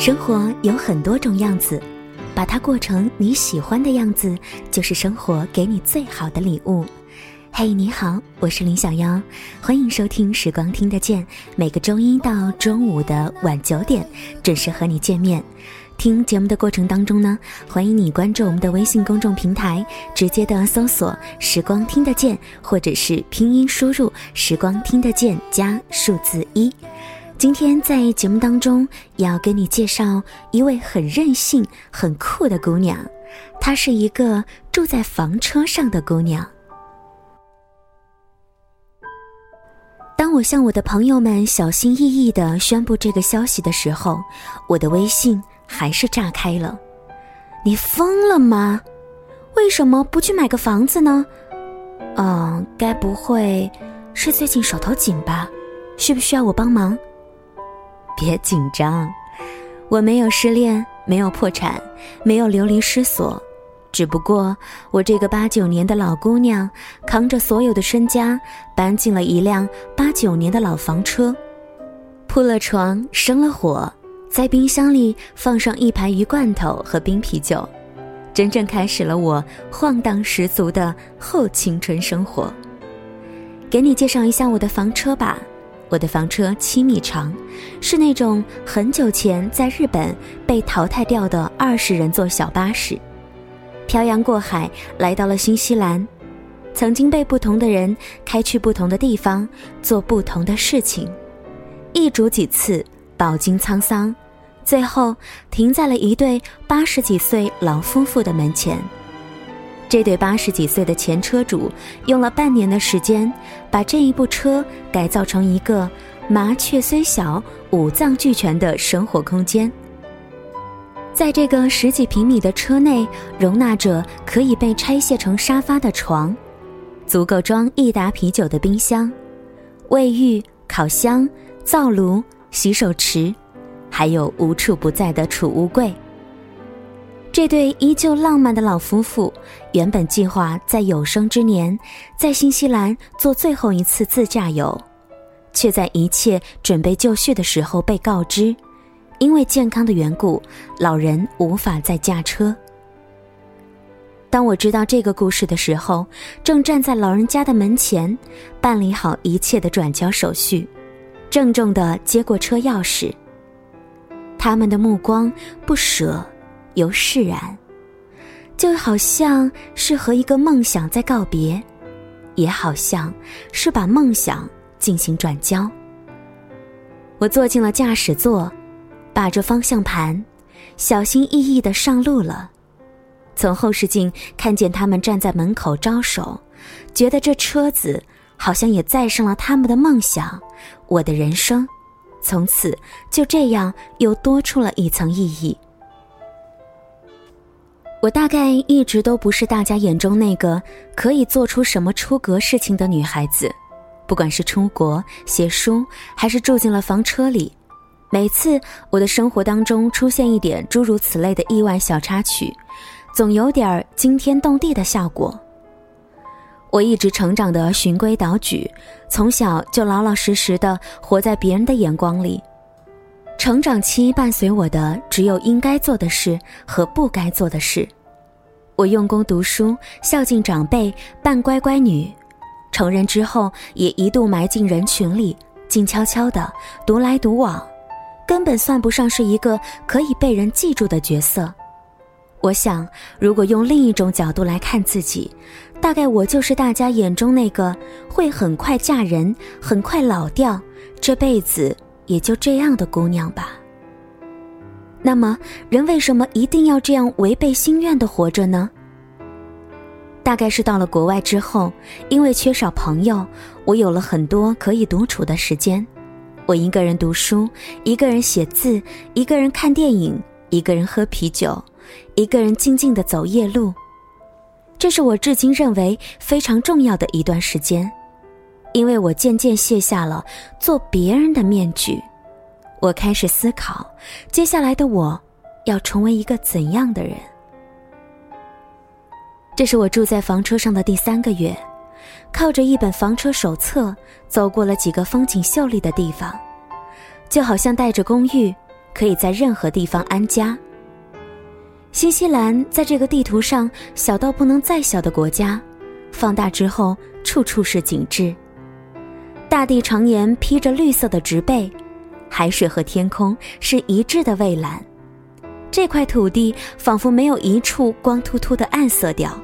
生活有很多种样子，把它过成你喜欢的样子，就是生活给你最好的礼物。嘿，你好，我是林小妖，欢迎收听《时光听得见》，每个周一到中午的晚九点准时和你见面。听节目的过程当中呢，欢迎你关注我们的微信公众平台，直接的搜索“时光听得见”或者是拼音输入“时光听得见”加数字一。今天在节目当中要给你介绍一位很任性、很酷的姑娘，她是一个住在房车上的姑娘。当我向我的朋友们小心翼翼的宣布这个消息的时候，我的微信还是炸开了。你疯了吗？为什么不去买个房子呢？嗯，该不会是最近手头紧吧？需不需要我帮忙？别紧张，我没有失恋，没有破产，没有流离失所，只不过我这个八九年的老姑娘，扛着所有的身家，搬进了一辆八九年的老房车，铺了床，生了火，在冰箱里放上一排鱼罐头和冰啤酒，真正开始了我晃荡十足的后青春生活。给你介绍一下我的房车吧。我的房车七米长，是那种很久前在日本被淘汰掉的二十人座小巴士，漂洋过海来到了新西兰，曾经被不同的人开去不同的地方，做不同的事情，一主几次，饱经沧桑，最后停在了一对八十几岁老夫妇的门前。这对八十几岁的前车主用了半年的时间，把这一部车改造成一个麻雀虽小，五脏俱全的生活空间。在这个十几平米的车内，容纳着可以被拆卸成沙发的床，足够装一打啤酒的冰箱，卫浴、烤箱、灶炉、洗手池，还有无处不在的储物柜。这对依旧浪漫的老夫妇，原本计划在有生之年在新西兰做最后一次自驾游，却在一切准备就绪的时候被告知，因为健康的缘故，老人无法再驾车。当我知道这个故事的时候，正站在老人家的门前，办理好一切的转交手续，郑重地接过车钥匙。他们的目光不舍。由释然，就好像是和一个梦想在告别，也好像是把梦想进行转交。我坐进了驾驶座，把着方向盘，小心翼翼的上路了。从后视镜看见他们站在门口招手，觉得这车子好像也载上了他们的梦想。我的人生，从此就这样又多出了一层意义。我大概一直都不是大家眼中那个可以做出什么出格事情的女孩子，不管是出国写书，还是住进了房车里，每次我的生活当中出现一点诸如此类的意外小插曲，总有点惊天动地的效果。我一直成长的循规蹈矩，从小就老老实实的活在别人的眼光里。成长期伴随我的只有应该做的事和不该做的事。我用功读书，孝敬长辈，扮乖乖女。成人之后，也一度埋进人群里，静悄悄的独来独往，根本算不上是一个可以被人记住的角色。我想，如果用另一种角度来看自己，大概我就是大家眼中那个会很快嫁人、很快老掉，这辈子。也就这样的姑娘吧。那么，人为什么一定要这样违背心愿的活着呢？大概是到了国外之后，因为缺少朋友，我有了很多可以独处的时间。我一个人读书，一个人写字，一个人看电影，一个人喝啤酒，一个人静静的走夜路。这是我至今认为非常重要的一段时间。因为我渐渐卸下了做别人的面具，我开始思考，接下来的我要成为一个怎样的人。这是我住在房车上的第三个月，靠着一本房车手册，走过了几个风景秀丽的地方，就好像带着公寓，可以在任何地方安家。新西兰在这个地图上小到不能再小的国家，放大之后处处是景致。大地常年披着绿色的植被，海水和天空是一致的蔚蓝。这块土地仿佛没有一处光秃秃的暗色调。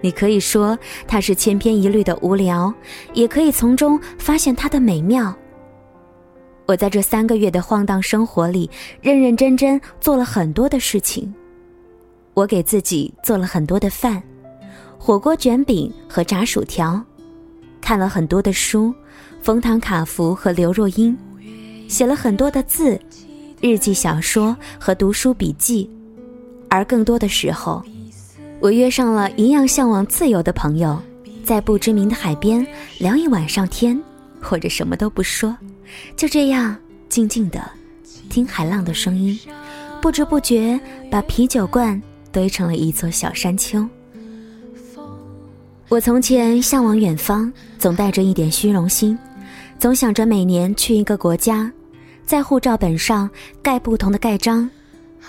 你可以说它是千篇一律的无聊，也可以从中发现它的美妙。我在这三个月的晃荡生活里，认认真真做了很多的事情。我给自己做了很多的饭，火锅卷饼和炸薯条，看了很多的书，冯唐卡夫和刘若英，写了很多的字。日记、小说和读书笔记，而更多的时候，我约上了一样向往自由的朋友，在不知名的海边聊一晚上天，或者什么都不说，就这样静静的听海浪的声音，不知不觉把啤酒罐堆成了一座小山丘。我从前向往远方，总带着一点虚荣心，总想着每年去一个国家。在护照本上盖不同的盖章，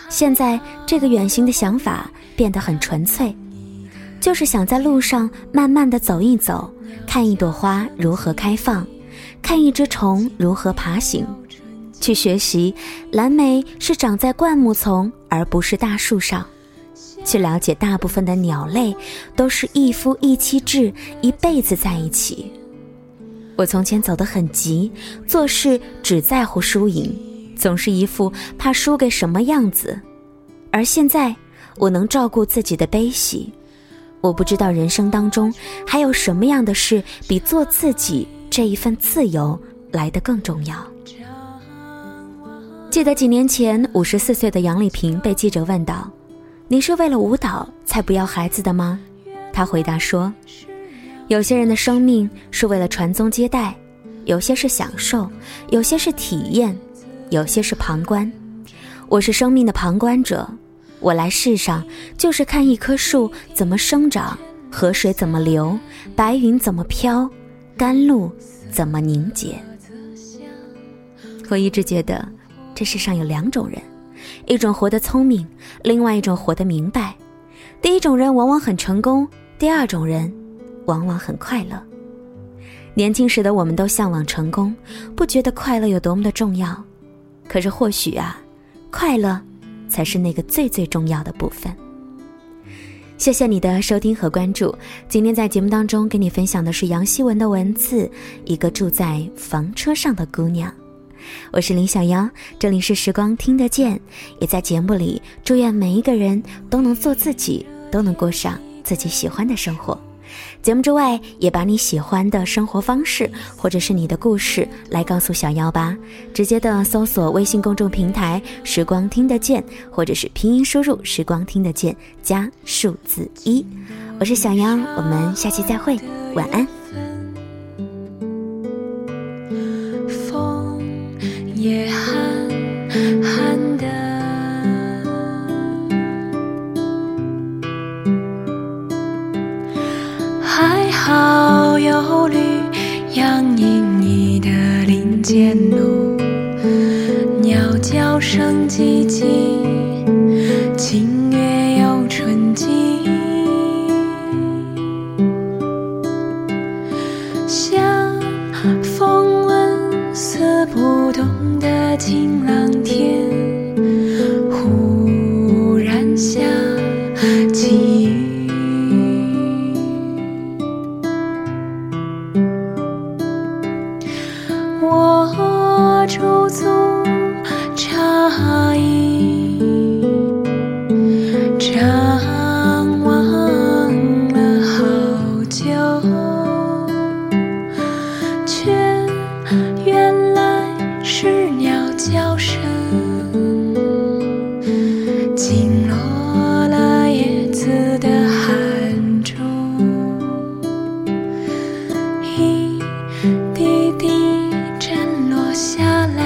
现在这个远行的想法变得很纯粹，就是想在路上慢慢的走一走，看一朵花如何开放，看一只虫如何爬行，去学习蓝莓是长在灌木丛而不是大树上，去了解大部分的鸟类都是一夫一妻制，一辈子在一起。我从前走得很急，做事只在乎输赢，总是一副怕输给什么样子。而现在，我能照顾自己的悲喜。我不知道人生当中还有什么样的事比做自己这一份自由来得更重要。记得几年前，五十四岁的杨丽萍被记者问到：“你是为了舞蹈才不要孩子的吗？”他回答说。有些人的生命是为了传宗接代，有些是享受，有些是体验，有些是旁观。我是生命的旁观者，我来世上就是看一棵树怎么生长，河水怎么流，白云怎么飘，甘露怎么凝结。我一直觉得，这世上有两种人，一种活得聪明，另外一种活得明白。第一种人往往很成功，第二种人。往往很快乐。年轻时的我们都向往成功，不觉得快乐有多么的重要。可是或许啊，快乐才是那个最最重要的部分。谢谢你的收听和关注。今天在节目当中跟你分享的是杨希文的文字《一个住在房车上的姑娘》。我是林小妖，这里是时光听得见。也在节目里祝愿每一个人都能做自己，都能过上自己喜欢的生活。节目之外，也把你喜欢的生活方式或者是你的故事来告诉小妖吧。直接的搜索微信公众平台“时光听得见”，或者是拼音输入“时光听得见”加数字一。我是小妖，我们下期再会，晚安。声寂静，清月又纯净。像风纹丝不动的晴朗天，忽然下起雨。我驻足。叫声经落了叶子的汗珠一滴滴落下来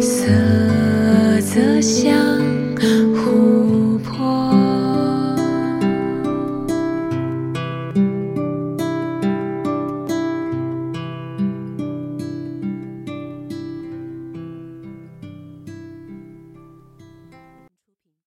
色泽香